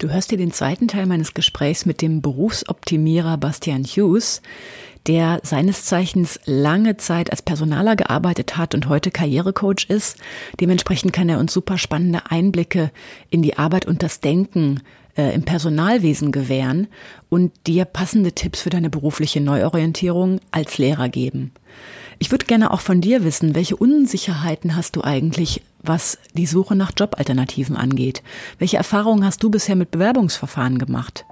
Du hörst dir den zweiten Teil meines Gesprächs mit dem Berufsoptimierer Bastian Hughes, der seines Zeichens lange Zeit als Personaler gearbeitet hat und heute Karrierecoach ist. Dementsprechend kann er uns super spannende Einblicke in die Arbeit und das Denken äh, im Personalwesen gewähren und dir passende Tipps für deine berufliche Neuorientierung als Lehrer geben. Ich würde gerne auch von dir wissen, welche Unsicherheiten hast du eigentlich, was die Suche nach Jobalternativen angeht? Welche Erfahrungen hast du bisher mit Bewerbungsverfahren gemacht?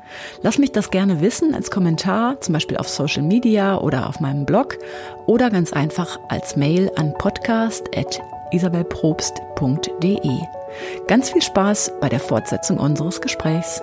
Lass mich das gerne wissen als Kommentar, zum Beispiel auf Social Media oder auf meinem Blog oder ganz einfach als Mail an podcast.isabelprobst.de. Ganz viel Spaß bei der Fortsetzung unseres Gesprächs.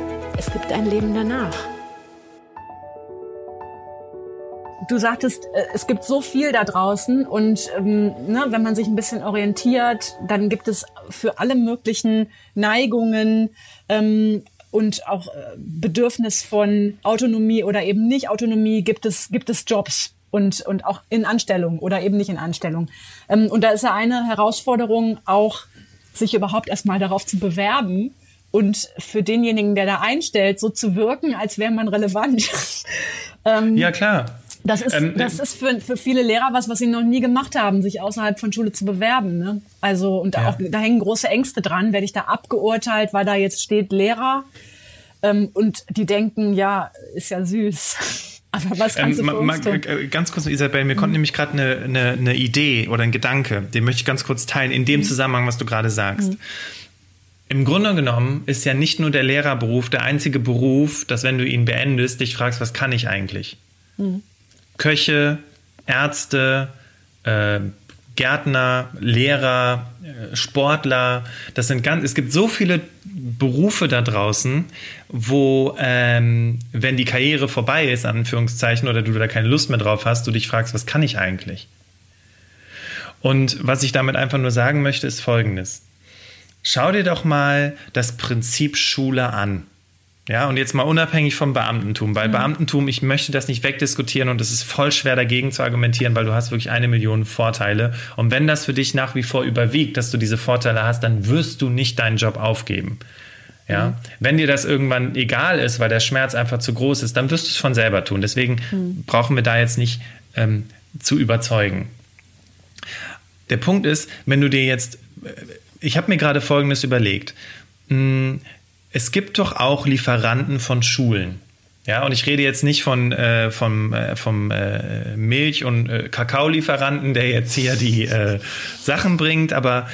es gibt ein Leben danach. Du sagtest, äh, es gibt so viel da draußen und ähm, ne, wenn man sich ein bisschen orientiert, dann gibt es für alle möglichen Neigungen ähm, und auch äh, Bedürfnis von Autonomie oder eben nicht Autonomie gibt es gibt es Jobs und und auch in Anstellung oder eben nicht in Anstellung. Ähm, und da ist ja eine Herausforderung auch sich überhaupt erstmal darauf zu bewerben und für denjenigen, der da einstellt, so zu wirken, als wäre man relevant. ähm, ja, klar. Das ist, ähm, das ist für, für viele Lehrer was, was sie noch nie gemacht haben, sich außerhalb von Schule zu bewerben. Ne? Also, und ja. auch, da hängen große Ängste dran. Werde ich da abgeurteilt, weil da jetzt steht Lehrer? Ähm, und die denken, ja, ist ja süß. Aber was kannst ähm, du für uns tun? Äh, ganz kurz, Isabel, mir mhm. kommt nämlich gerade eine, eine, eine Idee oder ein Gedanke, den möchte ich ganz kurz teilen, in dem mhm. Zusammenhang, was du gerade sagst. Mhm. Im Grunde genommen ist ja nicht nur der Lehrerberuf der einzige Beruf, dass wenn du ihn beendest, dich fragst, was kann ich eigentlich? Mhm. Köche, Ärzte, äh, Gärtner, Lehrer, äh, Sportler, das sind ganz, es gibt so viele Berufe da draußen, wo, ähm, wenn die Karriere vorbei ist, Anführungszeichen, oder du da keine Lust mehr drauf hast, du dich fragst, was kann ich eigentlich? Und was ich damit einfach nur sagen möchte, ist folgendes. Schau dir doch mal das Prinzip Schule an. Ja, und jetzt mal unabhängig vom Beamtentum, weil mhm. Beamtentum, ich möchte das nicht wegdiskutieren und es ist voll schwer dagegen zu argumentieren, weil du hast wirklich eine Million Vorteile. Und wenn das für dich nach wie vor überwiegt, dass du diese Vorteile hast, dann wirst du nicht deinen Job aufgeben. Ja, mhm. wenn dir das irgendwann egal ist, weil der Schmerz einfach zu groß ist, dann wirst du es von selber tun. Deswegen mhm. brauchen wir da jetzt nicht ähm, zu überzeugen. Der Punkt ist, wenn du dir jetzt ich habe mir gerade Folgendes überlegt. Hm, es gibt doch auch Lieferanten von Schulen. Ja, und ich rede jetzt nicht von, äh, vom, äh, vom äh, Milch- und äh, Kakaolieferanten, der jetzt hier die äh, Sachen bringt, aber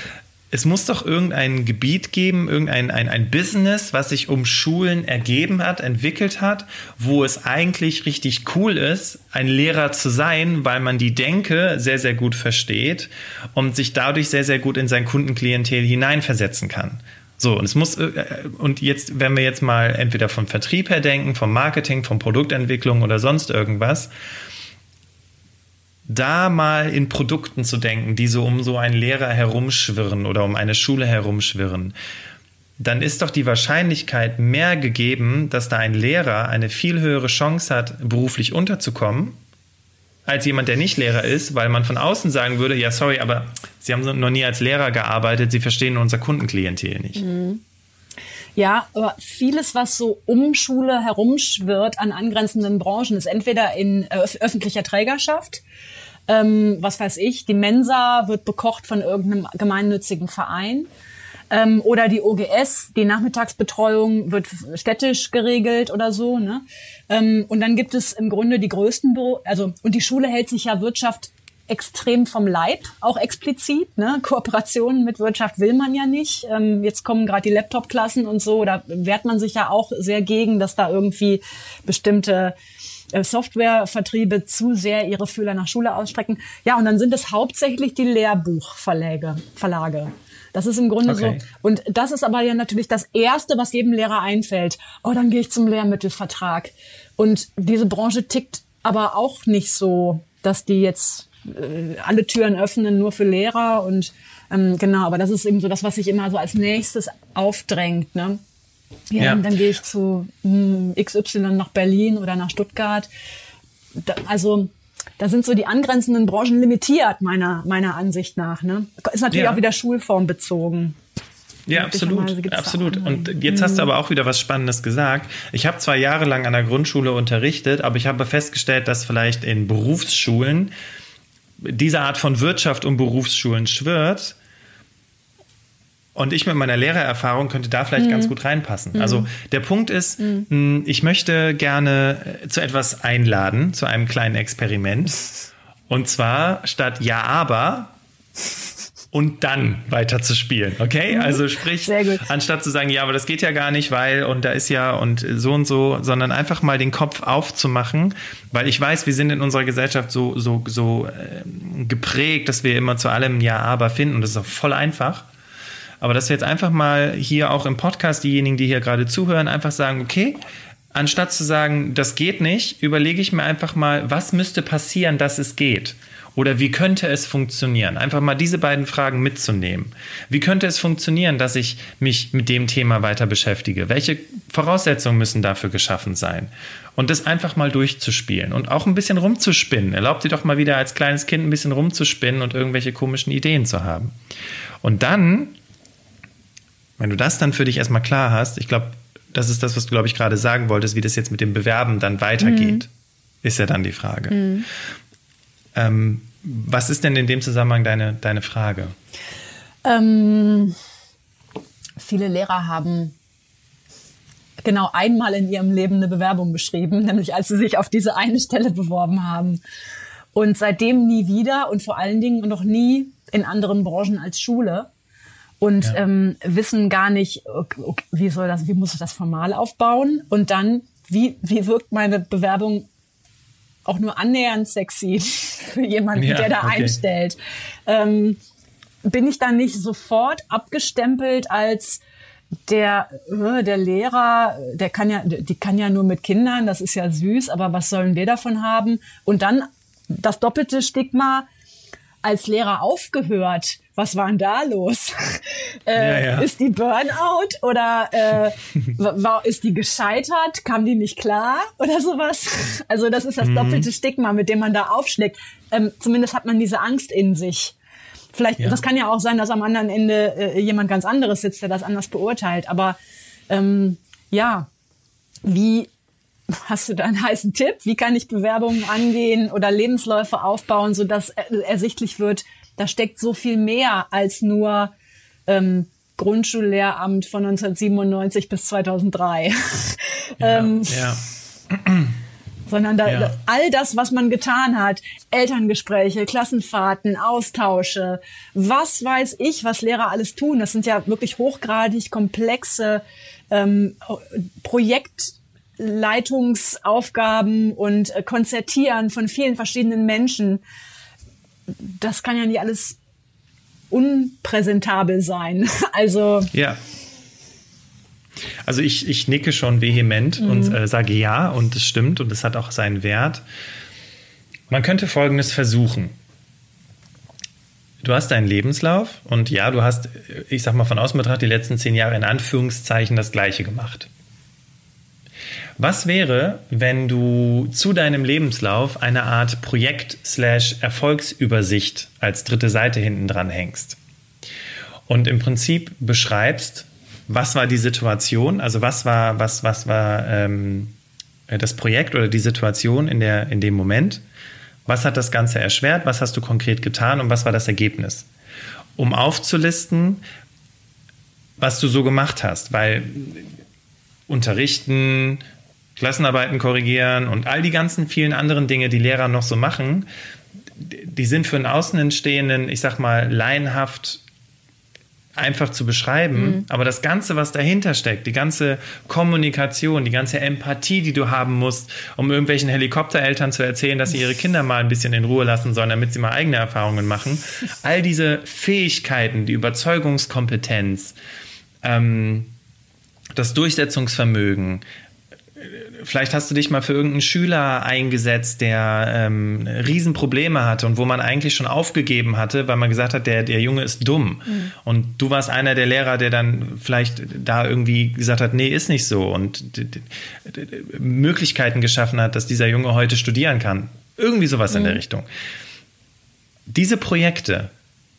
es muss doch irgendein Gebiet geben, irgendein ein, ein Business, was sich um Schulen ergeben hat, entwickelt hat, wo es eigentlich richtig cool ist, ein Lehrer zu sein, weil man die Denke sehr, sehr gut versteht und sich dadurch sehr, sehr gut in sein Kundenklientel hineinversetzen kann. So, und es muss, äh, und jetzt, wenn wir jetzt mal entweder vom Vertrieb her denken, vom Marketing, von Produktentwicklung oder sonst irgendwas, da mal in Produkten zu denken, die so um so einen Lehrer herumschwirren oder um eine Schule herumschwirren, dann ist doch die Wahrscheinlichkeit mehr gegeben, dass da ein Lehrer eine viel höhere Chance hat, beruflich unterzukommen, als jemand, der nicht Lehrer ist, weil man von außen sagen würde, ja, sorry, aber Sie haben noch nie als Lehrer gearbeitet, Sie verstehen unser Kundenklientel nicht. Mhm. Ja, aber vieles, was so um Schule herumschwirrt an angrenzenden Branchen, ist entweder in äh, öffentlicher Trägerschaft, ähm, was weiß ich, die Mensa wird bekocht von irgendeinem gemeinnützigen Verein. Ähm, oder die OGS, die Nachmittagsbetreuung wird städtisch geregelt oder so. Ne? Ähm, und dann gibt es im Grunde die größten Büro, also und die Schule hält sich ja Wirtschaft extrem vom Leib, auch explizit. Ne? Kooperationen mit Wirtschaft will man ja nicht. Ähm, jetzt kommen gerade die Laptop-Klassen und so, da wehrt man sich ja auch sehr gegen, dass da irgendwie bestimmte Softwarevertriebe zu sehr ihre Fühler nach Schule ausstrecken. Ja, und dann sind es hauptsächlich die Lehrbuchverlage. Verlage. Das ist im Grunde Okay. so. Und das ist aber ja natürlich das Erste, was jedem Lehrer einfällt. Oh, dann gehe ich zum Lehrmittelvertrag. Und diese Branche tickt aber auch nicht so, dass die jetzt äh, alle Türen öffnen nur für Lehrer und ähm, genau, aber das ist eben so das, was sich immer so als nächstes aufdrängt. Ne? Ja, Ja. Dann, gehe ich zu hm, XY nach Berlin oder nach Stuttgart. Da, also da sind so die angrenzenden Branchen limitiert, meiner, meiner Ansicht nach. Ne? Ist natürlich Ja. auch wieder schulformbezogen. Ja, absolut, absolut. Und jetzt hast du aber auch wieder was Spannendes gesagt. Ich habe zwar jahrelang an der Grundschule unterrichtet, aber ich habe festgestellt, dass vielleicht in Berufsschulen diese Art von Wirtschaft um Berufsschulen schwirrt. Und ich mit meiner Lehrererfahrung könnte da vielleicht ganz gut reinpassen. Also der Punkt ist, mh, ich möchte gerne äh, zu etwas einladen, zu einem kleinen Experiment. Und zwar statt Ja, aber und dann weiter zu spielen, okay? Also sprich, anstatt zu sagen, ja, aber das geht ja gar nicht, weil und da ist ja und so und so, sondern einfach mal den Kopf aufzumachen, weil ich weiß, wir sind in unserer Gesellschaft so so so ähm, geprägt, dass wir immer zu allem ja, aber finden und das ist auch voll einfach. Aber dass wir jetzt einfach mal hier auch im Podcast diejenigen, die hier gerade zuhören, einfach sagen, okay, anstatt zu sagen, das geht nicht, überlege ich mir einfach mal, was müsste passieren, dass es geht? Oder wie könnte es funktionieren? Einfach mal diese beiden Fragen mitzunehmen. Wie könnte es funktionieren, dass ich mich mit dem Thema weiter beschäftige? Welche Voraussetzungen müssen dafür geschaffen sein? Und das einfach mal durchzuspielen und auch ein bisschen rumzuspinnen. Erlaubt dir doch mal wieder als kleines Kind ein bisschen rumzuspinnen und irgendwelche komischen Ideen zu haben. Und dann wenn du das dann für dich erstmal klar hast, ich glaube, das ist das, was du, glaube ich, gerade sagen wolltest, wie das jetzt mit dem Bewerben dann weitergeht, ist ja dann die Frage. Ähm, was ist denn in dem Zusammenhang deine, deine Frage? Ähm, viele Lehrer haben genau einmal in ihrem Leben eine Bewerbung geschrieben, nämlich als sie sich auf diese eine Stelle beworben haben. Und seitdem nie wieder und vor allen Dingen noch nie in anderen Branchen als Schule. Und Ja. ähm, wissen gar nicht, ok- ok, wie soll das, wie muss ich das formal aufbauen? Und dann, wie, wie wirkt meine Bewerbung auch nur annähernd sexy für jemanden, Ja, der da okay. einstellt? Ähm, bin ich dann nicht sofort abgestempelt als der, äh, der Lehrer, der kann ja, die kann ja nur mit Kindern, das ist ja süß, aber was sollen wir davon haben? Und dann das doppelte Stigma als Lehrer aufgehört. Was war denn da los? äh, Ja, ja. Ist die Burnout oder äh, war, ist die gescheitert? Kam die nicht klar oder sowas? Also das ist das doppelte Stigma, mit dem man da aufschlägt. Ähm, zumindest hat man diese Angst in sich. Vielleicht, Ja. das kann ja auch sein, dass am anderen Ende äh, jemand ganz anderes sitzt, der das anders beurteilt. Aber ähm, ja, wie hast du da einen heißen Tipp? Wie kann ich Bewerbungen angehen oder Lebensläufe aufbauen, sodass er- ersichtlich wird, da steckt so viel mehr als nur ähm, Grundschullehramt von 1997 bis 2003. ähm, ja. sondern da, Ja. all das, was man getan hat, Elterngespräche, Klassenfahrten, Austausche, was weiß ich, was Lehrer alles tun, das sind ja wirklich hochgradig komplexe ähm, Projektleitungsaufgaben und äh, Konzertieren von vielen verschiedenen Menschen. Das kann ja nicht alles unpräsentabel sein. Also Ja. Also ich, ich nicke schon vehement und äh, sage ja und es stimmt und es hat auch seinen Wert. Man könnte Folgendes versuchen. Du hast deinen Lebenslauf und ja, du hast, äh, ich sag mal von außen betrachtet, die letzten zehn Jahre in Anführungszeichen das Gleiche gemacht. Was wäre, wenn du zu deinem Lebenslauf eine Art Projekt-Erfolgsübersicht als dritte Seite hinten dran hängst? und im Prinzip beschreibst, was war die Situation, also was war, was, was war ähm, das Projekt oder die Situation in, der, in dem Moment, was hat das Ganze erschwert, was hast du konkret getan? Und was war das Ergebnis, um aufzulisten, was du so gemacht hast, weil unterrichten, Klassenarbeiten korrigieren und all die ganzen vielen anderen Dinge, die Lehrer noch so machen, die sind für einen Außenstehenden, ich sag mal, laienhaft einfach zu beschreiben, mhm. aber das Ganze, was dahinter steckt, die ganze Kommunikation, die ganze Empathie, die du haben musst, um irgendwelchen Helikoptereltern zu erzählen, dass sie ihre Kinder mal ein bisschen in Ruhe lassen sollen, damit sie mal eigene Erfahrungen machen. All diese Fähigkeiten, die Überzeugungskompetenz, ähm, das Durchsetzungsvermögen, vielleicht hast du dich mal für irgendeinen Schüler eingesetzt, der ähm, Riesenprobleme hatte und wo man eigentlich schon aufgegeben hatte, weil man gesagt hat, der, der Junge ist dumm. Mhm. Und du warst einer der Lehrer, der dann vielleicht da irgendwie gesagt hat, nee, ist nicht so und Möglichkeiten geschaffen hat, dass dieser Junge heute studieren kann. Irgendwie sowas mhm. in der mhm. Richtung. Diese Projekte,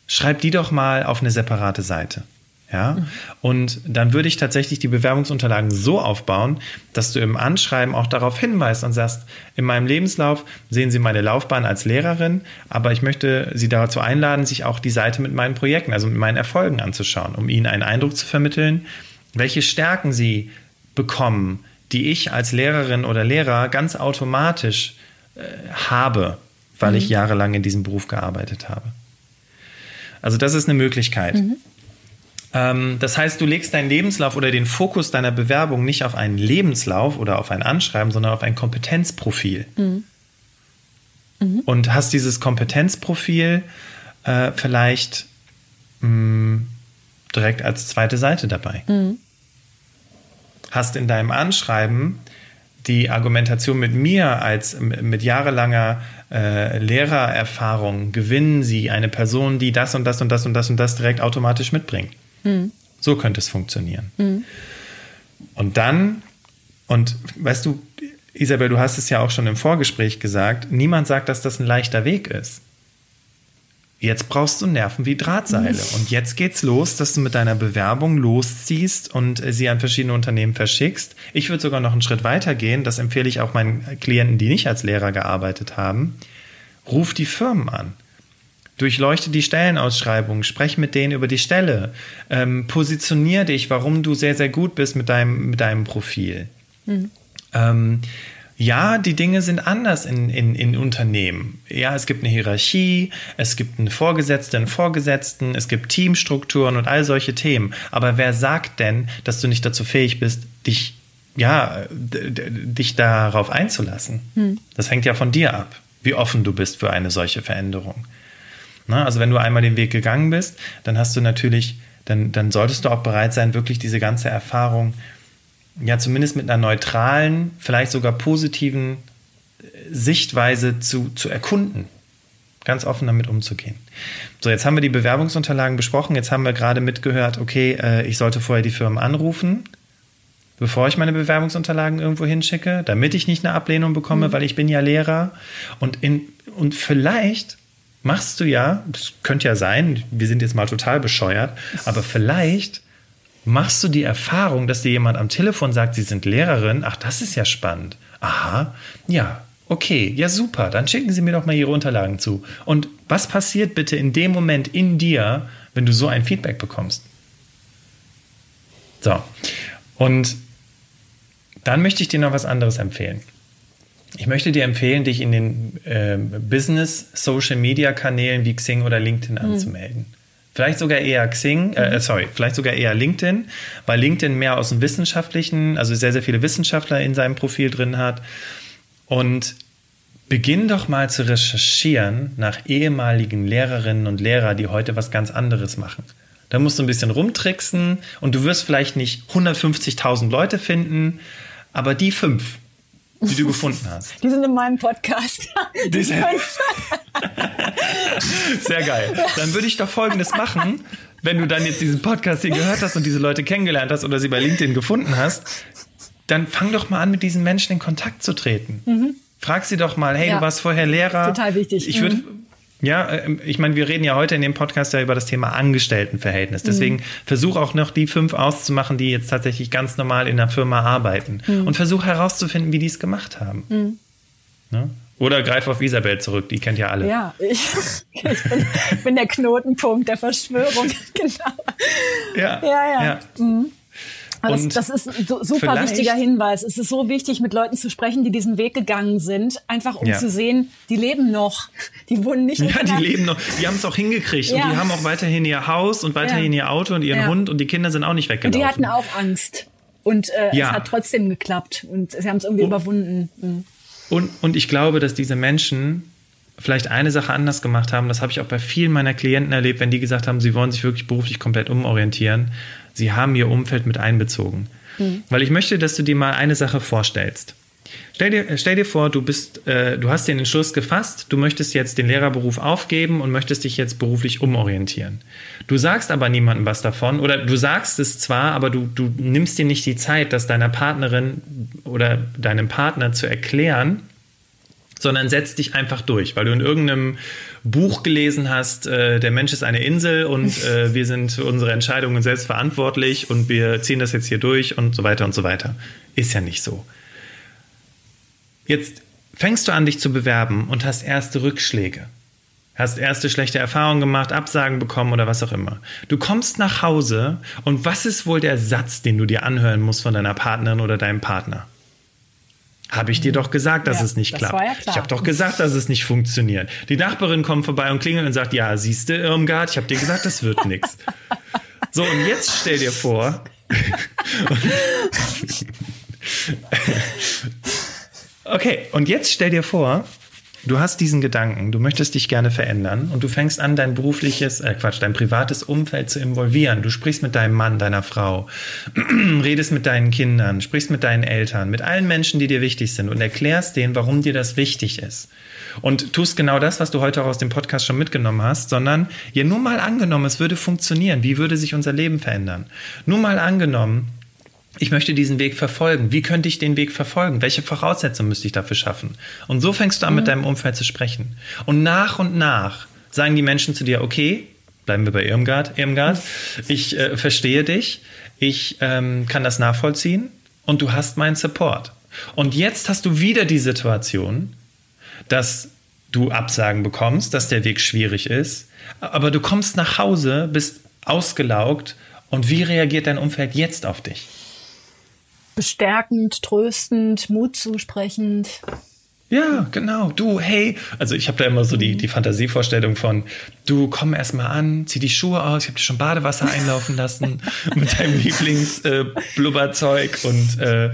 schreib die doch mal auf eine separate Seite. Ja, und dann würde ich tatsächlich die Bewerbungsunterlagen so aufbauen, dass du im Anschreiben auch darauf hinweist und sagst, in meinem Lebenslauf sehen Sie meine Laufbahn als Lehrerin, aber ich möchte Sie dazu einladen, sich auch die Seite mit meinen Projekten, also mit meinen Erfolgen anzuschauen, um Ihnen einen Eindruck zu vermitteln, welche Stärken Sie bekommen, die ich als Lehrerin oder Lehrer ganz automatisch äh, habe, weil mhm. ich jahrelang in diesem Beruf gearbeitet habe. Also das ist eine Möglichkeit. Mhm. Ähm, das heißt, du legst deinen Lebenslauf oder den Fokus deiner Bewerbung nicht auf einen Lebenslauf oder auf ein Anschreiben, sondern auf ein Kompetenzprofil. Mhm. Mhm. Und hast dieses Kompetenzprofil äh, vielleicht mh, mm, direkt als zweite Seite dabei. Mhm. Hast in deinem Anschreiben die Argumentation mit mir als mit jahrelanger äh, Lehrererfahrung gewinnen sie eine Person, die das und das und das und das und das direkt automatisch mitbringt. Mhm. So könnte es funktionieren. Mhm. Und dann, und weißt du, Isabel, du hast es ja auch schon im Vorgespräch gesagt, niemand sagt, dass das ein leichter Weg ist. Jetzt brauchst du Nerven wie Drahtseile. Mhm. Und jetzt geht's los, dass du mit deiner Bewerbung losziehst und sie an verschiedene Unternehmen verschickst. Ich würde sogar noch einen Schritt weiter gehen. Das empfehle ich auch meinen Klienten, die nicht als Lehrer gearbeitet haben. Ruf die Firmen an. Durchleuchte die Stellenausschreibung, sprech mit denen über die Stelle, ähm, positionier dich, warum du sehr, sehr gut bist mit deinem, mit deinem Profil. Mhm. Ähm, ja, die Dinge sind anders in, in, in Unternehmen. Ja, es gibt eine Hierarchie, es gibt eine Vorgesetzte, einen Vorgesetzten, es gibt Teamstrukturen und all solche Themen. Aber wer sagt denn, dass du nicht dazu fähig bist, dich, ja, dich darauf einzulassen? Hm. Das hängt ja von dir ab, wie offen du bist für eine solche Veränderung. Ne? Also wenn du einmal den Weg gegangen bist, dann hast du natürlich, dann, dann solltest du auch bereit sein, wirklich diese ganze Erfahrung, ja zumindest mit einer neutralen, vielleicht sogar positiven äh, Sichtweise zu, zu erkunden. Ganz offen damit umzugehen. So, jetzt haben wir die Bewerbungsunterlagen besprochen. Jetzt haben wir gerade mitgehört, okay, äh, ich sollte vorher die Firmen anrufen, bevor ich meine Bewerbungsunterlagen irgendwo hinschicke, damit ich nicht eine Ablehnung bekomme, mhm. weil ich bin ja Lehrer. Und, in, und vielleicht machst du ja, das könnte ja sein, wir sind jetzt mal total bescheuert, aber vielleicht machst du die Erfahrung, dass dir jemand am Telefon sagt, sie sind Lehrerin. Ach, das ist ja spannend. Aha, ja, okay, ja super, dann schicken Sie mir doch mal Ihre Unterlagen zu. Und was passiert bitte in dem Moment in dir, wenn du so ein Feedback bekommst? So, und dann möchte ich dir noch was anderes empfehlen. Ich möchte dir empfehlen, dich in den äh, Business-Social-Media-Kanälen wie Xing oder LinkedIn mhm. anzumelden. Vielleicht sogar eher Xing, äh, mhm. sorry, vielleicht sogar eher LinkedIn, weil LinkedIn mehr aus dem Wissenschaftlichen, also sehr, sehr viele Wissenschaftler in seinem Profil drin hat. Und beginn doch mal zu recherchieren nach ehemaligen Lehrerinnen und Lehrern, die heute was ganz anderes machen. Da musst du ein bisschen rumtricksen und du wirst vielleicht nicht 150.000 Leute finden, aber die fünf, die du gefunden hast. Die sind in meinem Podcast. Die sind Sehr geil. Dann würde ich doch Folgendes machen. Wenn du dann jetzt diesen Podcast hier gehört hast und diese Leute kennengelernt hast oder sie bei LinkedIn gefunden hast, dann fang doch mal an, mit diesen Menschen in Kontakt zu treten. Mhm. Frag sie doch mal, hey, ja. du warst vorher Lehrer. Total wichtig. Ich würde, mhm. Ja, ähm, ich meine, wir reden ja heute in dem Podcast ja über das Thema Angestelltenverhältnis. Deswegen mhm. versuch auch noch die fünf auszumachen, die jetzt tatsächlich ganz normal in der Firma arbeiten. Mhm. Und versuch herauszufinden, wie die es gemacht haben. Mhm. Ne? Oder greif auf Isabel zurück, die kennt ja alle. Ja, ich, ich bin, bin, der Knotenpunkt der Verschwörung, genau. Ja, ja. ja. ja. Mhm. Das, das, ist ein super wichtiger Hinweis. Es ist so wichtig, mit Leuten zu sprechen, die diesen Weg gegangen sind, einfach um ja. zu sehen, die leben noch. Die wurden nicht. Ja, die leben noch. Die haben es auch hingekriegt ja. und die haben auch weiterhin ihr Haus und weiterhin ihr Auto und ihren Hund und die Kinder sind auch nicht weggelaufen. Und die hatten auch Angst. Und äh, es hat trotzdem geklappt und sie haben es irgendwie und, überwunden. Mhm. Und, und ich glaube, dass diese Menschen vielleicht eine Sache anders gemacht haben. Das habe ich auch bei vielen meiner Klienten erlebt, wenn die gesagt haben, sie wollen sich wirklich beruflich komplett umorientieren. Sie haben ihr Umfeld mit einbezogen. Mhm. Weil ich möchte, dass du dir mal eine Sache vorstellst. Stell dir, stell dir vor, du bist, äh, du hast den Entschluss gefasst, du möchtest jetzt den Lehrerberuf aufgeben und möchtest dich jetzt beruflich umorientieren. Du sagst aber niemandem was davon oder du sagst es zwar, aber du, du nimmst dir nicht die Zeit, das deiner Partnerin oder deinem Partner zu erklären, sondern setzt dich einfach durch, weil du in irgendeinem Buch gelesen hast, äh, der Mensch ist eine Insel und äh, wir sind für unsere Entscheidungen selbst verantwortlich und wir ziehen das jetzt hier durch und so weiter und so weiter. Ist ja nicht so. Jetzt fängst du an, dich zu bewerben und hast erste Rückschläge. Hast erste schlechte Erfahrungen gemacht, Absagen bekommen oder was auch immer. Du kommst nach Hause und was ist wohl der Satz, den du dir anhören musst von deiner Partnerin oder deinem Partner? Habe ich dir doch gesagt, dass ja, es nicht klappt. Ja ich habe doch gesagt, dass es nicht funktioniert. Die Nachbarin kommt vorbei und klingelt und sagt, ja, siehst du, Irmgard, ich habe dir gesagt, das wird nichts. So, und jetzt stell dir vor. okay, und jetzt stell dir vor, du hast diesen Gedanken, du möchtest dich gerne verändern und du fängst an, dein berufliches, äh Quatsch, dein privates Umfeld zu involvieren. Du sprichst mit deinem Mann, deiner Frau, redest mit deinen Kindern, sprichst mit deinen Eltern, mit allen Menschen, die dir wichtig sind und erklärst denen, warum dir das wichtig ist. Und tust genau das, was du heute auch aus dem Podcast schon mitgenommen hast, sondern ja nur mal angenommen, es würde funktionieren. Wie würde sich unser Leben verändern? Nur mal angenommen, ich möchte diesen Weg verfolgen. Wie könnte ich den Weg verfolgen? Welche Voraussetzungen müsste ich dafür schaffen? Und so fängst du an, mhm. mit deinem Umfeld zu sprechen. Und nach und nach sagen die Menschen zu dir, okay, bleiben wir bei Irmgard, Irmgard, ich äh, verstehe dich, ich ähm, kann das nachvollziehen und du hast meinen Support. Und jetzt hast du wieder die Situation, dass du Absagen bekommst, dass der Weg schwierig ist, aber du kommst nach Hause, bist ausgelaugt und wie reagiert dein Umfeld jetzt auf dich? Bestärkend, tröstend, Mut zusprechend. Ja, genau. Du, hey, also ich habe da immer so die, die Fantasievorstellung von, du komm erst mal an, zieh die Schuhe aus, ich habe dir schon Badewasser einlaufen lassen mit deinem Lieblingsblubberzeug äh, und äh,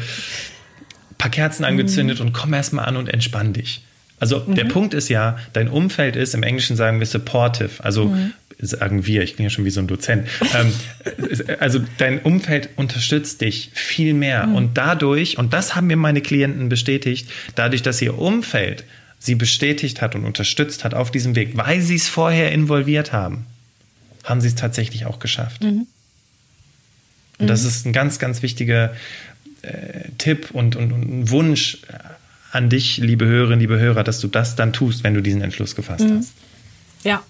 paar Kerzen angezündet mhm. und komm erst mal an und entspann dich. Also mhm. der Punkt ist ja, dein Umfeld ist, im Englischen sagen wir supportive, also mhm sagen wir, ich bin ja schon wie so ein Dozent. Ähm, also dein Umfeld unterstützt dich viel mehr. Mhm. Und dadurch, und das haben mir meine Klienten bestätigt, dadurch, dass ihr Umfeld sie bestätigt hat und unterstützt hat auf diesem Weg, weil sie es vorher involviert haben, haben sie es tatsächlich auch geschafft. Mhm. Und das mhm. ist ein ganz, ganz wichtiger äh, Tipp und, und, und ein Wunsch an dich, liebe Hörerinnen, liebe Hörer, dass du das dann tust, wenn du diesen Entschluss gefasst mhm. hast. Ja,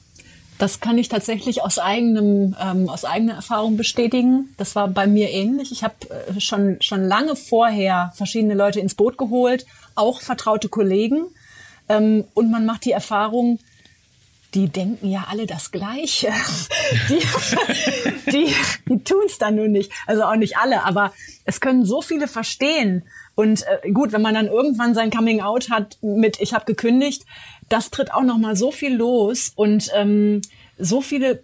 das kann ich tatsächlich aus eigenem ähm, aus eigener Erfahrung bestätigen. Das war bei mir ähnlich. Ich habe äh, schon schon lange vorher verschiedene Leute ins Boot geholt, auch vertraute Kollegen. Ähm, und man macht die Erfahrung, die denken ja alle das Gleiche. die die, die tun es dann nur nicht. Also auch nicht alle, aber es können so viele verstehen. Und äh, gut, wenn man dann irgendwann sein Coming Out hat mit ich habe gekündigt, das tritt auch noch mal so viel los und ähm, so viele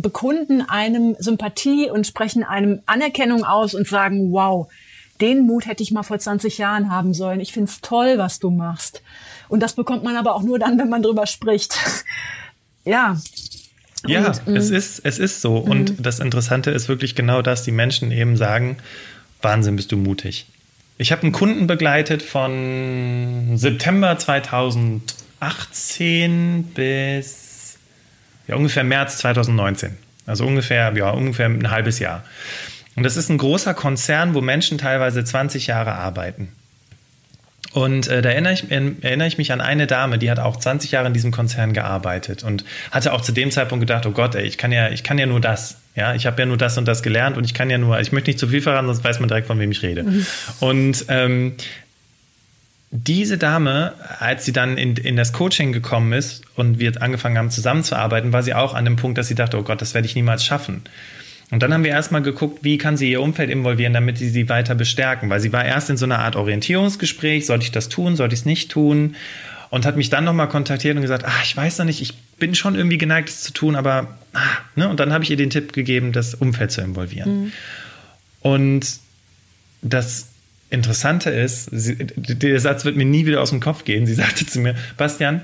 bekunden einem Sympathie und sprechen einem Anerkennung aus und sagen, wow, den Mut hätte ich mal vor 20 Jahren haben sollen. Ich find's toll, was du machst. Und das bekommt man aber auch nur dann, wenn man drüber spricht. ja. Ja, und, es mm. ist, es ist so. Und mm. das Interessante ist wirklich genau das, die Menschen eben sagen, Wahnsinn, bist du mutig. Ich habe einen Kunden begleitet von September 2000 2018 bis ja, ungefähr März 2019. Also ungefähr, ja, ungefähr ein halbes Jahr. Und das ist ein großer Konzern, wo Menschen teilweise 20 Jahre arbeiten. Und äh, da erinnere ich, erinnere ich mich an eine Dame, die hat auch 20 Jahre in diesem Konzern gearbeitet und hatte auch zu dem Zeitpunkt gedacht, oh Gott, ey, ich kann ja, ich kann ja nur das. Ja, ich habe ja nur das und das gelernt und ich kann ja nur, ich möchte nicht zu viel verraten, sonst weiß man direkt, von wem ich rede. Mhm. Und ähm, diese Dame, als sie dann in, in das Coaching gekommen ist und wir angefangen haben zusammenzuarbeiten, war sie auch an dem Punkt, dass sie dachte, oh Gott, das werde ich niemals schaffen. Und dann haben wir erstmal geguckt, wie kann sie ihr Umfeld involvieren, damit sie sie weiter bestärken. Weil sie war erst in so einer Art Orientierungsgespräch, sollte ich das tun, sollte ich es nicht tun? Und hat mich dann nochmal kontaktiert und gesagt, ah, ich weiß noch nicht, ich bin schon irgendwie geneigt, es zu tun, aber, ah, ne? Und dann habe ich ihr den Tipp gegeben, das Umfeld zu involvieren. Mhm. Und das Interessante ist, sie, der Satz wird mir nie wieder aus dem Kopf gehen. Sie sagte zu mir, Bastian,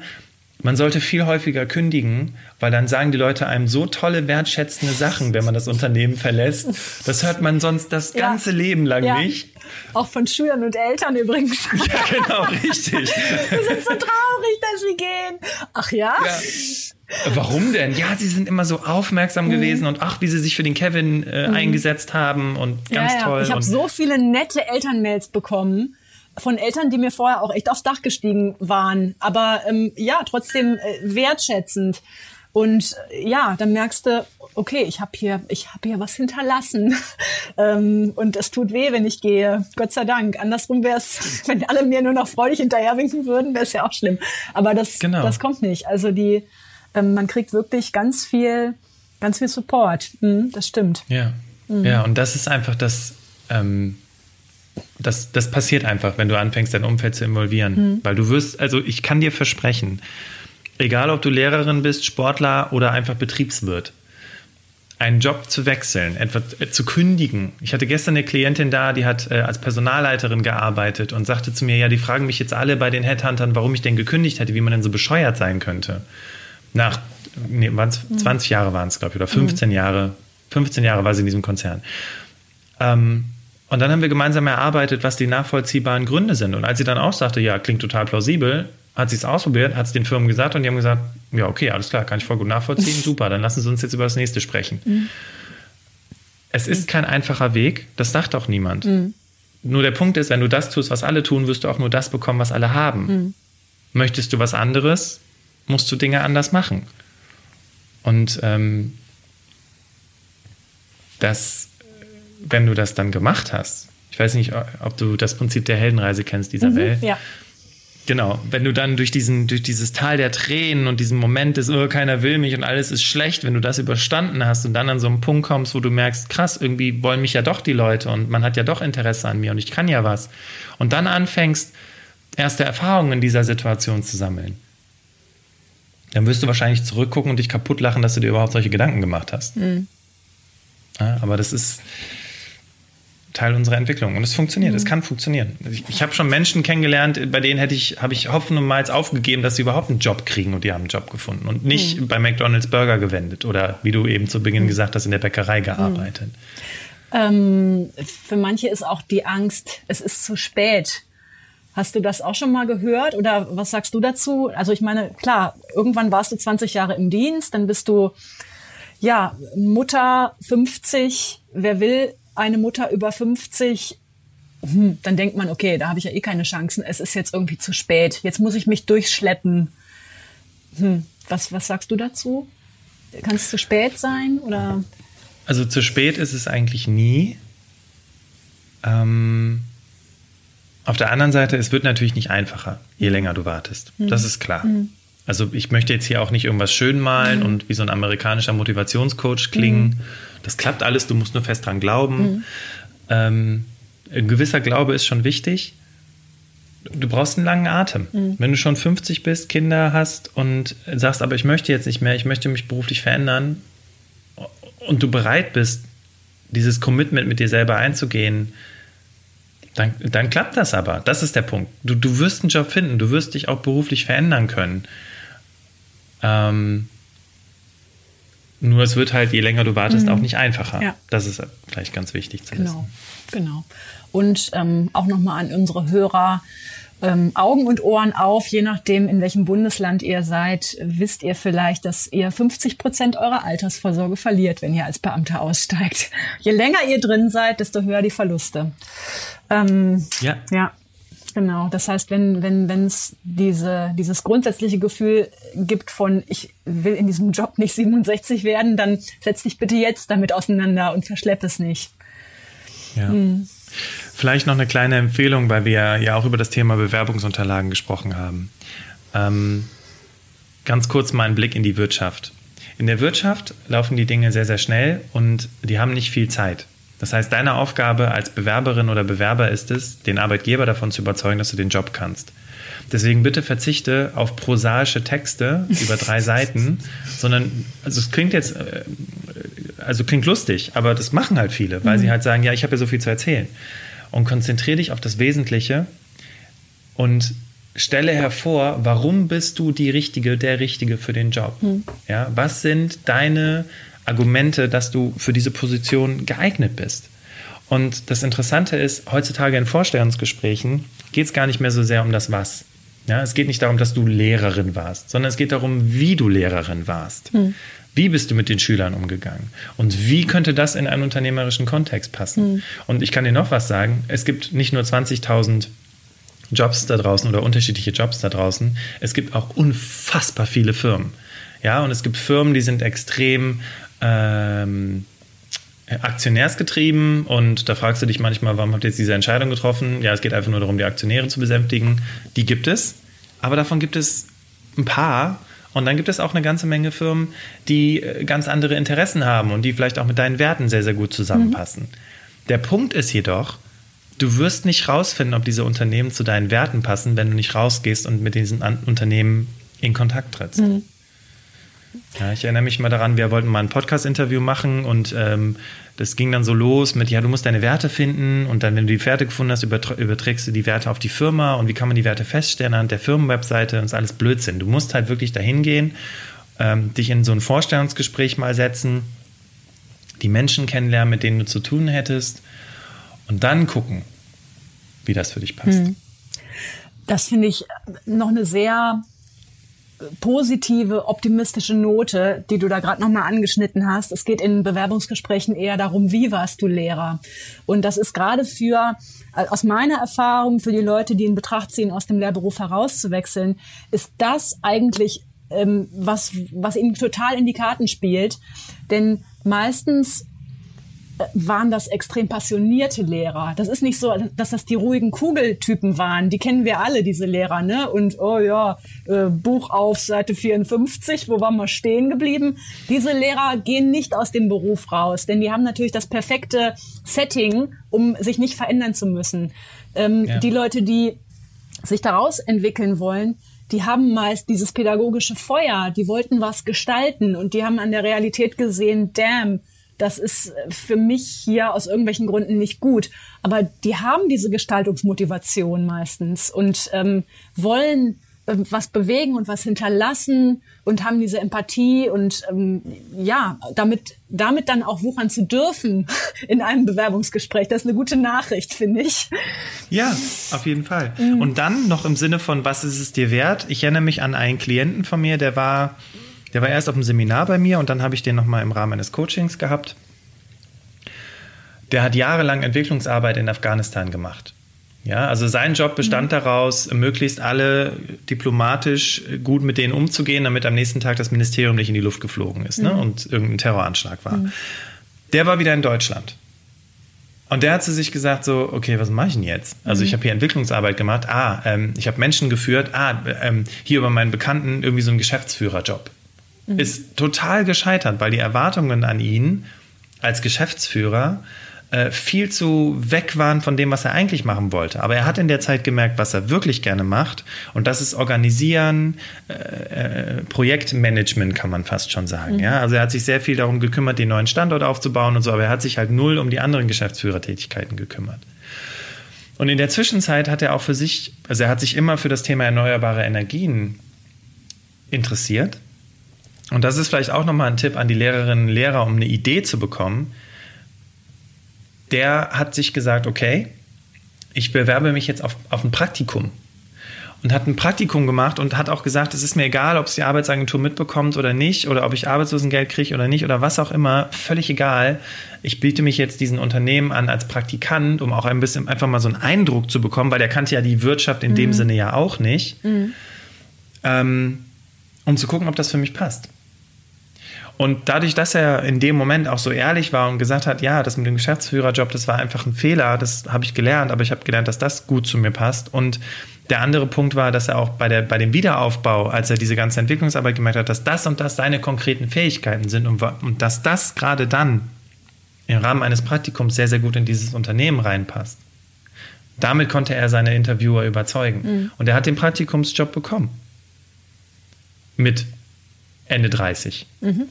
man sollte viel häufiger kündigen, weil dann sagen die Leute einem so tolle, wertschätzende Sachen, wenn man das Unternehmen verlässt. Das hört man sonst das ganze ja. Leben lang ja. nicht. Auch von Schülern und Eltern übrigens. Ja, genau, richtig. Wir sind so traurig, dass sie gehen. Ach ja? ja. Warum denn? Ja, sie sind immer so aufmerksam mhm. gewesen und ach, wie sie sich für den Kevin äh, mhm. eingesetzt haben und ganz toll. Ich habe so viele nette Elternmails bekommen von Eltern, die mir vorher auch echt aufs Dach gestiegen waren, aber ähm, ja, trotzdem äh, wertschätzend. Und äh, ja, dann merkst du, okay, ich habe hier, ich habe hier was hinterlassen ähm, und es tut weh, wenn ich gehe. Gott sei Dank. Andersrum wäre es, wenn alle mir nur noch freudig hinterherwinken würden, wäre es ja auch schlimm. Aber das, genau. das kommt nicht. Also die, ähm, man kriegt wirklich ganz viel, ganz viel Support. Mhm, das stimmt. Ja, mhm. ja. Und das ist einfach das. Ähm das, das passiert einfach, wenn du anfängst, dein Umfeld zu involvieren. Mhm. Weil du wirst, also ich kann dir versprechen, egal ob du Lehrerin bist, Sportler oder einfach Betriebswirt, einen Job zu wechseln, etwa äh, zu kündigen. Ich hatte gestern eine Klientin da, die hat äh, als Personalleiterin gearbeitet und sagte zu mir, ja, die fragen mich jetzt alle bei den Headhuntern, warum ich denn gekündigt hätte, wie man denn so bescheuert sein könnte. Nach nee, 20 mhm. Jahre waren es, glaube ich, oder 15 mhm. Jahre. 15 Jahre war sie in diesem Konzern. Ähm, und dann haben wir gemeinsam erarbeitet, was die nachvollziehbaren Gründe sind. Und als sie dann auch sagte, ja, klingt total plausibel, hat sie es ausprobiert, hat es den Firmen gesagt und die haben gesagt, ja, okay, alles klar, kann ich voll gut nachvollziehen, super, dann lassen Sie uns jetzt über das nächste sprechen. Mhm. Es ist kein einfacher Weg, das sagt auch niemand. Mhm. Nur der Punkt ist, wenn du das tust, was alle tun, wirst du auch nur das bekommen, was alle haben. Mhm. Möchtest du was anderes, musst du Dinge anders machen. Und ähm, das wenn du das dann gemacht hast, ich weiß nicht, ob du das Prinzip der Heldenreise kennst, Isabel. Mhm, ja. Genau, wenn du dann durch, diesen, durch dieses Tal der Tränen und diesen Moment des, oh, keiner will mich und alles ist schlecht, wenn du das überstanden hast und dann an so einen Punkt kommst, wo du merkst, krass, irgendwie wollen mich ja doch die Leute und man hat ja doch Interesse an mir und ich kann ja was. Und dann anfängst, erste Erfahrungen in dieser Situation zu sammeln. Dann wirst du wahrscheinlich zurückgucken und dich kaputt lachen, dass du dir überhaupt solche Gedanken gemacht hast. Mhm. Ja, aber das ist, Teil unserer Entwicklung. Und es funktioniert, es mhm. kann funktionieren. Ich, ich habe schon Menschen kennengelernt, bei denen hätte ich, habe ich Hoffnung mal aufgegeben, dass sie überhaupt einen Job kriegen und die haben einen Job gefunden und nicht mhm. bei McDonalds Burger gewendet oder wie du eben zu Beginn mhm. gesagt hast, in der Bäckerei gearbeitet. Ähm, für manche ist auch die Angst, es ist zu spät. Hast du das auch schon mal gehört oder was sagst du dazu? Also ich meine, klar, irgendwann warst du 20 Jahre im Dienst, dann bist du ja Mutter 50. Wer will eine Mutter über 50, hm, dann denkt man, okay, da habe ich ja eh keine Chancen. Es ist jetzt irgendwie zu spät. Jetzt muss ich mich durchschleppen. Hm, was, was sagst du dazu? Kann es zu spät sein oder? Also zu spät ist es eigentlich nie. Ähm, auf der anderen Seite, es wird natürlich nicht einfacher, je länger du wartest. Mhm. Das ist klar. Mhm. Also ich möchte jetzt hier auch nicht irgendwas schön malen mhm. und wie so ein amerikanischer Motivationscoach klingen. Mhm. Das klappt alles, du musst nur fest dran glauben. Mhm. Ähm, ein gewisser Glaube ist schon wichtig. Du brauchst einen langen Atem. Mhm. Wenn du schon 50 bist, Kinder hast und sagst, aber ich möchte jetzt nicht mehr, ich möchte mich beruflich verändern und du bereit bist, dieses Commitment mit dir selber einzugehen, dann, dann klappt das aber. Das ist der Punkt. Du, du wirst einen Job finden, du wirst dich auch beruflich verändern können. Ähm, nur es wird halt, je länger du wartest, mhm. auch nicht einfacher. Ja. Das ist vielleicht ganz wichtig zu genau. wissen. Genau. Und ähm, auch nochmal an unsere Hörer. Ähm, Augen und Ohren auf, je nachdem, in welchem Bundesland ihr seid, wisst ihr vielleicht, dass ihr 50 Prozent eurer Altersvorsorge verliert, wenn ihr als Beamter aussteigt. Je länger ihr drin seid, desto höher die Verluste. Ähm, ja. Ja. Genau, das heißt, wenn wenn wenn es diese dieses grundsätzliche Gefühl gibt von ich will in diesem Job nicht 67 werden, dann setz dich bitte jetzt damit auseinander und verschlepp es nicht. Ja. Hm. Vielleicht noch eine kleine Empfehlung, weil wir ja auch über das Thema Bewerbungsunterlagen gesprochen haben. Ähm, ganz kurz mal ein Blick in die Wirtschaft. In der Wirtschaft laufen die Dinge sehr, sehr schnell und die haben nicht viel Zeit. Das heißt, deine Aufgabe als Bewerberin oder Bewerber ist es, den Arbeitgeber davon zu überzeugen, dass du den Job kannst. Deswegen bitte verzichte auf prosaische Texte über drei Seiten, sondern, also es klingt jetzt, äh, also klingt lustig, aber das machen halt viele, weil mhm. sie halt sagen, ja, ich habe ja so viel zu erzählen. Und konzentriere dich auf das Wesentliche und stelle hervor, warum bist du die Richtige, der Richtige für den Job? Mhm. Ja, was sind deine Argumente, dass du für diese Position geeignet bist? Und das Interessante ist, heutzutage in Vorstellungsgesprächen geht es gar nicht mehr so sehr um das Was. Ja, es geht nicht darum, dass du Lehrerin warst, sondern es geht darum, wie du Lehrerin warst. Hm. Wie bist du mit den Schülern umgegangen? Und wie könnte das in einen unternehmerischen Kontext passen? Hm. Und ich kann dir noch was sagen. Es gibt nicht nur 20.000 Jobs da draußen oder unterschiedliche Jobs da draußen. Es gibt auch unfassbar viele Firmen. Ja, und es gibt Firmen, die sind extrem ähm, aktionärsgetrieben und da fragst du dich manchmal, warum habt ihr jetzt diese Entscheidung getroffen? Ja, es geht einfach nur darum, die Aktionäre zu besänftigen. Die gibt es, aber davon gibt es ein paar. Und dann gibt es auch eine ganze Menge Firmen, die äh, ganz andere Interessen haben und die vielleicht auch mit deinen Werten sehr, sehr gut zusammenpassen. Mhm. Der Punkt ist jedoch, du wirst nicht rausfinden, ob diese Unternehmen zu deinen Werten passen, wenn du nicht rausgehst und mit diesen Unternehmen in Kontakt trittst. Mhm. Ja, ich erinnere mich mal daran, wir wollten mal ein Podcast-Interview machen und ähm, das ging dann so los mit, ja, du musst deine Werte finden und dann, wenn du die Werte gefunden hast, überträgst du die Werte auf die Firma und wie kann man die Werte feststellen anhand der Firmenwebseite und ist alles Blödsinn. Du musst halt wirklich dahin gehen, ähm, dich in so ein Vorstellungsgespräch mal setzen, die Menschen kennenlernen, mit denen du zu tun hättest und dann gucken, wie das für dich passt. Hm. Das finde ich noch eine sehr positive, optimistische Note, die du da gerade nochmal angeschnitten hast. Es geht in Bewerbungsgesprächen eher darum, wie warst du Lehrer? Und das ist gerade für, äh, aus meiner Erfahrung, für die Leute, die in Betracht ziehen, aus dem Lehrberuf herauszuwechseln, ist das eigentlich ähm, was, was ihnen total in die Karten spielt. Denn meistens waren das extrem passionierte Lehrer. Das ist nicht so, dass das die ruhigen Kugeltypen waren. Die kennen wir alle, diese Lehrer, ne? Und oh ja, äh, Buch auf Seite 54, wo waren wir stehen geblieben? Diese Lehrer gehen nicht aus dem Beruf raus, denn die haben natürlich das perfekte Setting, um sich nicht verändern zu müssen. Ähm, ja. Die Leute, die sich daraus entwickeln wollen, die haben meist dieses pädagogische Feuer, die wollten was gestalten und die haben an der Realität gesehen, damn, das ist für mich hier aus irgendwelchen Gründen nicht gut. Aber die haben diese Gestaltungsmotivation meistens und ähm, wollen äh, was bewegen und was hinterlassen und haben diese Empathie und ähm, ja, damit, damit dann auch wuchern zu dürfen in einem Bewerbungsgespräch. Das ist eine gute Nachricht, finde ich. Ja, auf jeden Fall. Mhm. Und dann noch im Sinne von, was ist es dir wert? Ich erinnere mich an einen Klienten von mir, der war der war erst auf dem Seminar bei mir und dann habe ich den nochmal im Rahmen eines Coachings gehabt. Der hat jahrelang Entwicklungsarbeit in Afghanistan gemacht. Ja, also sein Job bestand mhm. daraus, möglichst alle diplomatisch gut mit denen umzugehen, damit am nächsten Tag das Ministerium nicht in die Luft geflogen ist ne, mhm. und irgendein Terroranschlag war. Mhm. Der war wieder in Deutschland. Und der hat zu sich gesagt, so, okay, was mache ich denn jetzt? Also ich habe hier Entwicklungsarbeit gemacht, ah, ähm, ich habe Menschen geführt, ah, ähm, hier über meinen Bekannten irgendwie so einen Geschäftsführerjob mhm. ist total gescheitert, weil die Erwartungen an ihn als Geschäftsführer äh, viel zu weg waren von dem, was er eigentlich machen wollte. Aber er hat in der Zeit gemerkt, was er wirklich gerne macht. Und das ist Organisieren, äh, äh, Projektmanagement kann man fast schon sagen. Mhm. Ja? Also er hat sich sehr viel darum gekümmert, den neuen Standort aufzubauen und so, aber er hat sich halt null um die anderen Geschäftsführertätigkeiten gekümmert. Und in der Zwischenzeit hat er auch für sich, also er hat sich immer für das Thema erneuerbare Energien interessiert und das ist vielleicht auch nochmal ein Tipp an die Lehrerinnen und Lehrer, um eine Idee zu bekommen. Der hat sich gesagt, okay, ich bewerbe mich jetzt auf, auf ein Praktikum. Und hat ein Praktikum gemacht und hat auch gesagt, es ist mir egal, ob es die Arbeitsagentur mitbekommt oder nicht, oder ob ich Arbeitslosengeld kriege oder nicht, oder was auch immer, völlig egal. Ich biete mich jetzt diesen Unternehmen an als Praktikant, um auch ein bisschen einfach mal so einen Eindruck zu bekommen, weil der kannte ja die Wirtschaft in mhm. dem Sinne ja auch nicht, mhm. ähm, um zu gucken, ob das für mich passt. Und dadurch, dass er in dem Moment auch so ehrlich war und gesagt hat, ja, das mit dem Geschäftsführerjob, das war einfach ein Fehler, das habe ich gelernt, aber ich habe gelernt, dass das gut zu mir passt. Und Der andere Punkt war, dass er auch bei, der, bei dem Wiederaufbau, als er diese ganze Entwicklungsarbeit gemerkt hat, dass das und das seine konkreten Fähigkeiten sind und, und dass das gerade dann im Rahmen eines Praktikums sehr, sehr gut in dieses Unternehmen reinpasst. Damit konnte er seine Interviewer überzeugen. Mhm. Und er hat den Praktikumsjob bekommen. Mit Ende 30. Mhm.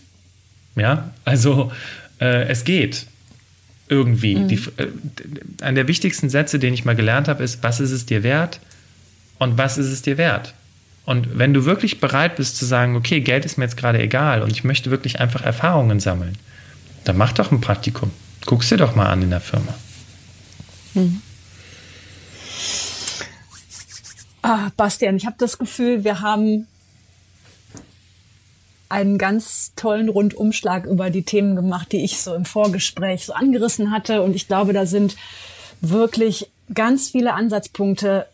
Ja, also äh, es geht irgendwie. Mhm. Die, äh, einer der wichtigsten Sätze, den ich mal gelernt habe, ist, was ist es dir wert und was ist es dir wert? Und wenn du wirklich bereit bist zu sagen, okay, Geld ist mir jetzt gerade egal und ich möchte wirklich einfach Erfahrungen sammeln, dann mach doch ein Praktikum. Guck's dir doch mal an in der Firma. Mhm. Ah, Bastian, ich habe das Gefühl, wir haben einen ganz tollen Rundumschlag über die Themen gemacht, die ich so im Vorgespräch so angerissen hatte. Und ich glaube, da sind wirklich ganz viele Ansatzpunkte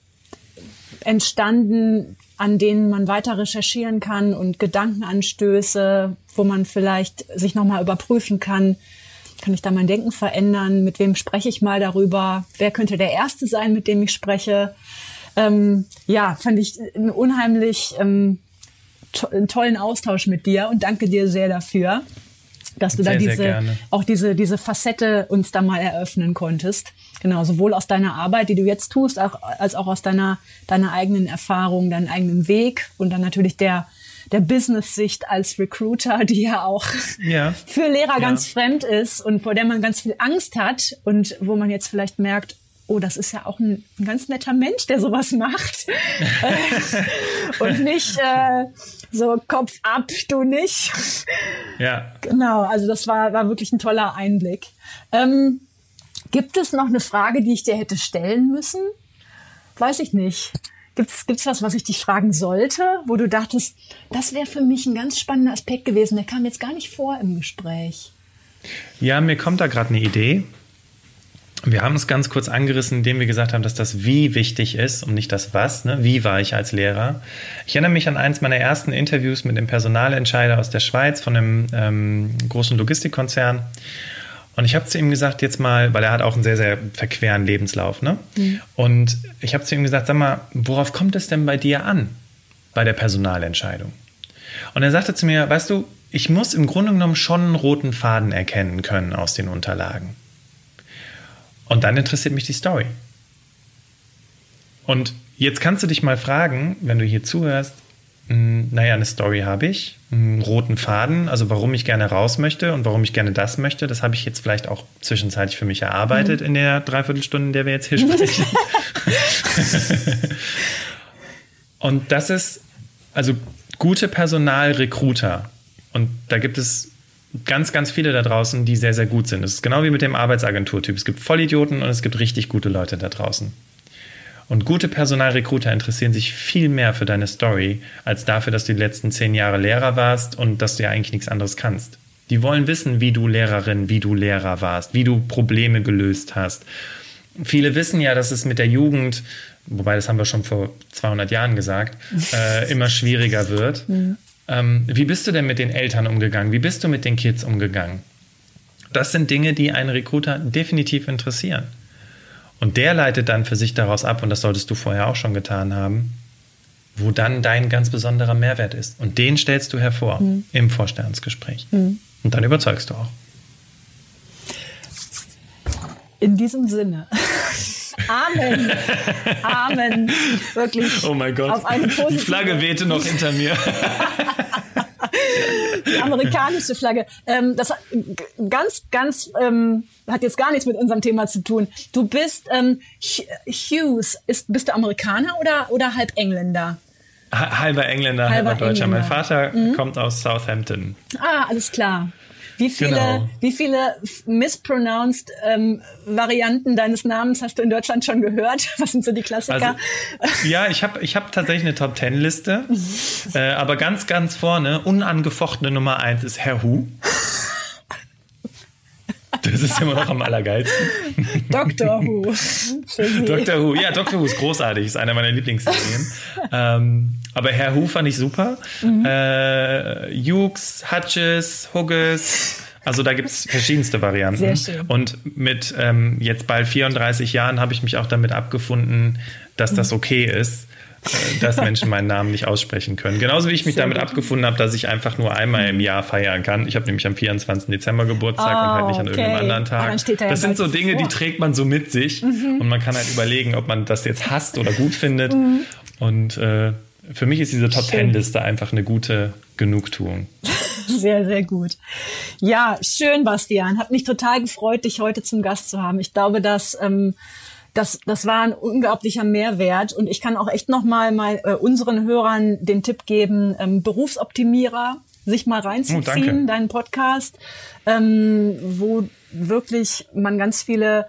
entstanden, an denen man weiter recherchieren kann und Gedankenanstöße, wo man vielleicht sich nochmal überprüfen kann, kann ich da mein Denken verändern? Mit wem spreche ich mal darüber? Wer könnte der Erste sein, mit dem ich spreche? Ähm, ja, fand ich unheimlich ähm, to einen tollen Austausch mit dir und danke dir sehr dafür, dass du sehr, da diese, auch diese, diese Facette uns da mal eröffnen konntest. Genau, sowohl aus deiner Arbeit, die du jetzt tust, auch, als auch aus deiner, deiner eigenen Erfahrung, deinem eigenen Weg und dann natürlich der, der Business-Sicht als Recruiter, die ja auch ja. für Lehrer ja. ganz fremd ist und vor der man ganz viel Angst hat und wo man jetzt vielleicht merkt, oh, das ist ja auch ein, ein ganz netter Mensch, der sowas macht. und nicht äh, so Kopf ab, du nicht. Ja. Genau, also das war, war wirklich ein toller Einblick. Ähm, gibt es noch eine Frage, die ich dir hätte stellen müssen? Weiß ich nicht. Gibt's gibt's was, was ich dich fragen sollte, wo du dachtest, das wäre für mich ein ganz spannender Aspekt gewesen, der kam jetzt gar nicht vor im Gespräch? Ja, mir kommt da gerade eine Idee. Wir haben es ganz kurz angerissen, indem wir gesagt haben, dass das Wie wichtig ist und nicht das Was. Ne? Wie war ich als Lehrer? Ich erinnere mich an eins meiner ersten Interviews mit dem Personalentscheider aus der Schweiz von einem ähm, großen Logistikkonzern. Und ich habe zu ihm gesagt, jetzt mal, weil er hat auch einen sehr, sehr verqueren Lebenslauf. Ne? Mhm. Und ich habe zu ihm gesagt, sag mal, worauf kommt es denn bei dir an, bei der Personalentscheidung? Und er sagte zu mir, weißt du, ich muss im Grunde genommen schon einen roten Faden erkennen können aus den Unterlagen. Und dann interessiert mich die Story. Und jetzt kannst du dich mal fragen, wenn du hier zuhörst, hm, naja, eine Story habe ich, einen roten Faden, also warum ich gerne raus möchte und warum ich gerne das möchte, das habe ich jetzt vielleicht auch zwischenzeitlich für mich erarbeitet mhm. in der Dreiviertelstunde, in der wir jetzt hier sprechen. und das ist, also gute Personalrekruter, und da gibt es ganz, ganz viele da draußen, die sehr, sehr gut sind. Es ist genau wie mit dem Arbeitsagenturtyp. Es gibt Vollidioten und es gibt richtig gute Leute da draußen. Und gute Personalrekruter interessieren sich viel mehr für deine Story, als dafür, dass du die letzten zehn Jahre Lehrer warst und dass du ja eigentlich nichts anderes kannst. Die wollen wissen, wie du Lehrerin, wie du Lehrer warst, wie du Probleme gelöst hast. Viele wissen ja, dass es mit der Jugend, wobei das haben wir schon vor 200 Jahren gesagt, äh, immer schwieriger wird. Mhm. Ähm, wie bist du denn mit den Eltern umgegangen? Wie bist du mit den Kids umgegangen? Das sind Dinge, die einen Recruiter definitiv interessieren. Und der leitet dann für sich daraus ab, und das solltest du vorher auch schon getan haben, wo dann dein ganz besonderer Mehrwert ist. Und den stellst du hervor mhm. im Vorstellungsgespräch. Mhm. Und dann überzeugst du auch. In diesem Sinne. Amen. Amen. Wirklich. Oh mein Gott. Auf eine Die Flagge wehte noch hinter mir. Die amerikanische Flagge. Ähm, das hat ganz, ganz, ähm, hat jetzt gar nichts mit unserem Thema zu tun. Du bist ähm, Hughes. Ist, bist du Amerikaner oder, oder halb Engländer? Halber Engländer, halber, halber Deutscher. Engländer. Mein Vater mhm. kommt aus Southampton. Ah, alles klar. Wie viele, genau. wie viele mispronounced ähm, Varianten deines Namens hast du in Deutschland schon gehört? Was sind so die Klassiker? Also, ja, ich habe ich hab tatsächlich eine Top Ten Liste, äh, aber ganz, ganz vorne, unangefochtene Nummer eins ist Herr Hu. Das ist immer noch am allergeilsten. Doctor Who. Doctor Who, ja, Doctor Who ist großartig, ist einer meiner Lieblingsserien. ähm, aber Herr Hu fand ich super. Mhm. Äh, Hughes, Hutches, Hugges. Also da gibt es verschiedenste Varianten. Sehr schön. Und mit ähm, jetzt bald 34 Jahren habe ich mich auch damit abgefunden, dass das mhm. okay ist. Äh, dass Menschen meinen Namen nicht aussprechen können. Genauso wie ich mich Sehr damit gut. abgefunden habe, dass ich einfach nur einmal im Jahr feiern kann. Ich habe nämlich am 24. Dezember Geburtstag oh, und halt nicht an okay. irgendeinem anderen Tag. Da das sind so Dinge, vor. die trägt man so mit sich mhm. und man kann halt überlegen, ob man das jetzt hasst oder gut findet. Mhm. Und äh, für mich ist diese Top Ten Liste einfach eine gute Genugtuung. Sehr, sehr gut. Ja, schön, Bastian. Hat mich total gefreut, dich heute zum Gast zu haben. Ich glaube, dass ähm, das, das war ein unglaublicher Mehrwert. Und ich kann auch echt nochmal mal äh, unseren Hörern den Tipp geben, ähm, Berufsoptimierer, sich mal reinzuziehen, oh, deinen Podcast, ähm, wo wirklich man ganz viele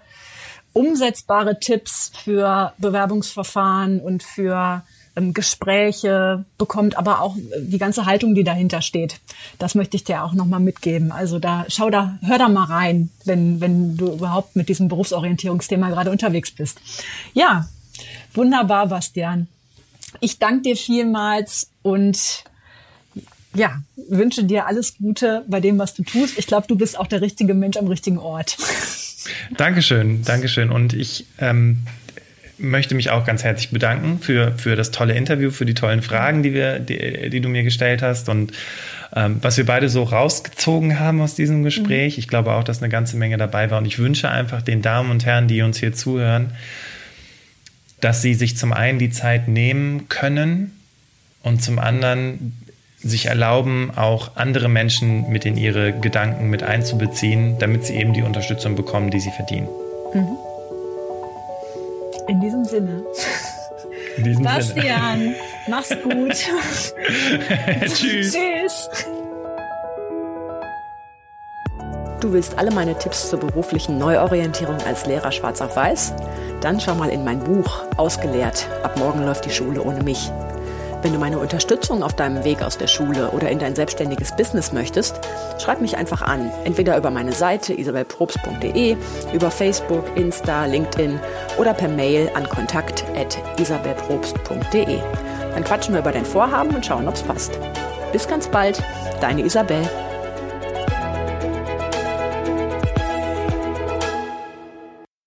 umsetzbare Tipps für Bewerbungsverfahren und für ähm, Gespräche bekommt, aber auch die ganze Haltung, die dahinter steht. Das möchte ich dir auch nochmal mitgeben. Also da schau da, hör da mal rein, wenn, wenn du überhaupt mit diesem Berufsorientierungsthema gerade unterwegs bist. Ja, wunderbar, Bastian. Ich danke dir vielmals und ja, wünsche dir alles Gute bei dem, was du tust. Ich glaube, du bist auch der richtige Mensch am richtigen Ort. Dankeschön, Dankeschön. Und ich ähm, möchte mich auch ganz herzlich bedanken für, für das tolle Interview, für die tollen Fragen, die, wir, die, die du mir gestellt hast und ähm, was wir beide so rausgezogen haben aus diesem Gespräch. Mhm. Ich glaube auch, dass eine ganze Menge dabei war und ich wünsche einfach den Damen und Herren, die uns hier zuhören, dass sie sich zum einen die Zeit nehmen können und zum anderen sich erlauben, auch andere Menschen mit in ihre Gedanken mit einzubeziehen, damit sie eben die Unterstützung bekommen, die sie verdienen. Mhm. In diesem Sinne. In diesem Bastian, Sinne. mach's gut. Tschüss. Tschüss. Du willst alle meine Tipps zur beruflichen Neuorientierung als Lehrer schwarz auf weiß? Dann schau mal in mein Buch Ausgelehrt. Ab morgen läuft die Schule ohne mich. Wenn du meine Unterstützung auf deinem Weg aus der Schule oder in dein selbstständiges Business möchtest, schreib mich einfach an. Entweder über meine Seite isabelprobst.de, über Facebook, Insta, LinkedIn oder per Mail an kontakt.isabelprobst.de. Dann quatschen wir über dein Vorhaben und schauen, ob's passt. Bis ganz bald, deine Isabel.